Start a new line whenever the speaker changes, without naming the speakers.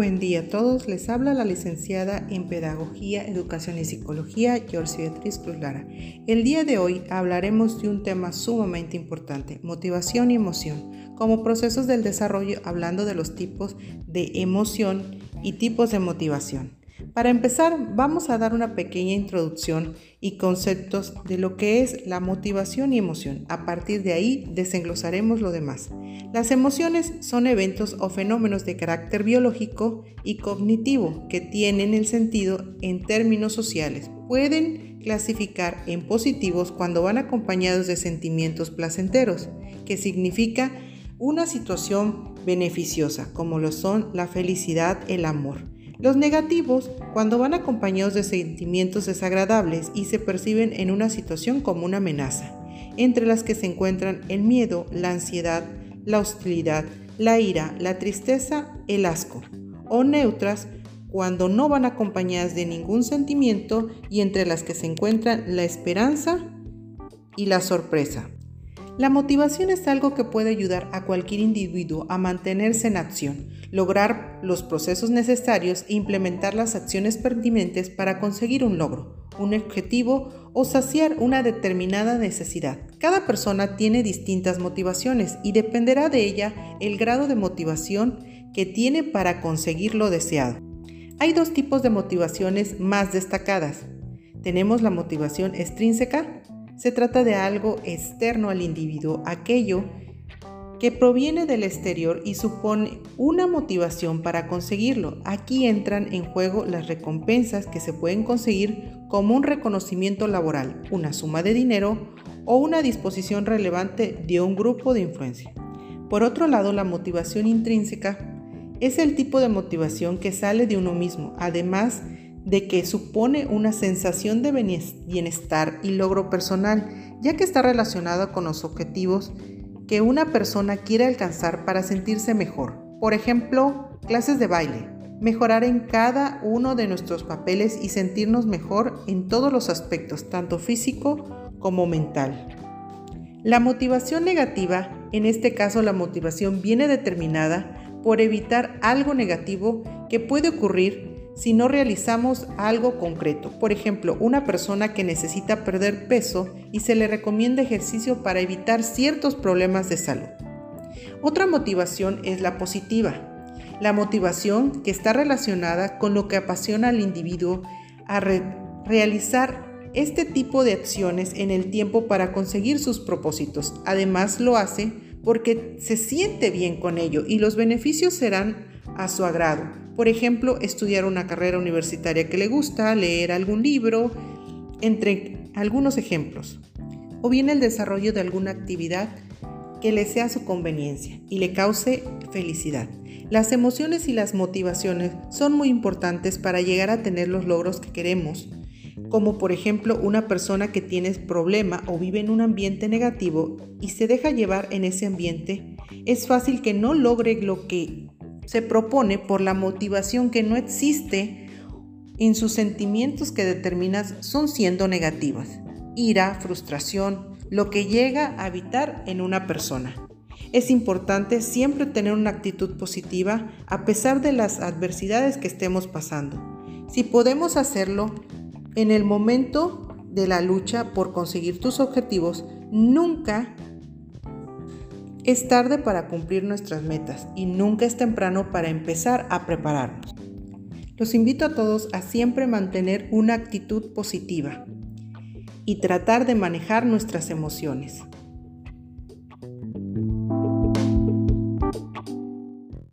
buen día a todos. Les habla la licenciada en Pedagogía, Educación y Psicología, George Beatriz Cruz Lara. El día de hoy hablaremos de un tema sumamente importante, motivación y emoción, como procesos del desarrollo, hablando de los tipos de emoción y tipos de motivación. Para empezar, vamos a dar una pequeña introducción y conceptos de lo que es la motivación y emoción. A partir de ahí desenglosaremos lo demás. Las emociones son eventos o fenómenos de carácter biológico y cognitivo que tienen el sentido en términos sociales. Pueden clasificar en positivos cuando van acompañados de sentimientos placenteros, que significa una situación beneficiosa, como lo son la felicidad, el amor los negativos, cuando van acompañados de sentimientos desagradables y se perciben en una situación como una amenaza, entre las que se encuentran el miedo, la ansiedad, la hostilidad, la ira, la tristeza, el asco, o neutras, cuando no van acompañadas de ningún sentimiento y entre las que se encuentran la esperanza y la sorpresa. La motivación es algo que puede ayudar a cualquier individuo a mantenerse en acción, lograr los procesos necesarios e implementar las acciones pertinentes para conseguir un logro, un objetivo o saciar una determinada necesidad. Cada persona tiene distintas motivaciones y dependerá de ella el grado de motivación que tiene para conseguir lo deseado. Hay dos tipos de motivaciones más destacadas. Tenemos la motivación extrínseca, se trata de algo externo al individuo, aquello que proviene del exterior y supone una motivación para conseguirlo. Aquí entran en juego las recompensas que se pueden conseguir como un reconocimiento laboral, una suma de dinero o una disposición relevante de un grupo de influencia. Por otro lado, la motivación intrínseca es el tipo de motivación que sale de uno mismo, además de que supone una sensación de bienestar y logro personal, ya que está relacionado con los objetivos que una persona quiere alcanzar para sentirse mejor. Por ejemplo, clases de baile, mejorar en cada uno de nuestros papeles y sentirnos mejor en todos los aspectos, tanto físico como mental. La motivación negativa, en este caso la motivación viene determinada por evitar algo negativo que puede ocurrir si no realizamos algo concreto. Por ejemplo, una persona que necesita perder peso y se le recomienda ejercicio para evitar ciertos problemas de salud. Otra motivación es la positiva. La motivación que está relacionada con lo que apasiona al individuo a realizar este tipo de acciones en el tiempo para conseguir sus propósitos. Además lo hace porque se siente bien con ello y los beneficios serán a su agrado. Por ejemplo, estudiar una carrera universitaria que le gusta, leer algún libro, entre algunos ejemplos. O bien el desarrollo de alguna actividad que le sea a su conveniencia y le cause felicidad. Las emociones y las motivaciones son muy importantes para llegar a tener los logros que queremos, como por ejemplo una persona que tiene problema o vive en un ambiente negativo y se deja llevar en ese ambiente, es fácil que no logre lo que se propone por la motivación que no existe en sus sentimientos que determinas son siendo negativas. Ira, frustración, lo que llega a habitar en una persona. Es importante siempre tener una actitud positiva a pesar de las adversidades que estemos pasando. Si podemos hacerlo en el momento de la lucha por conseguir tus objetivos, nunca es tarde para cumplir nuestras metas y nunca es temprano para empezar a prepararnos. Los invito a todos a siempre mantener una actitud positiva y tratar de manejar nuestras emociones.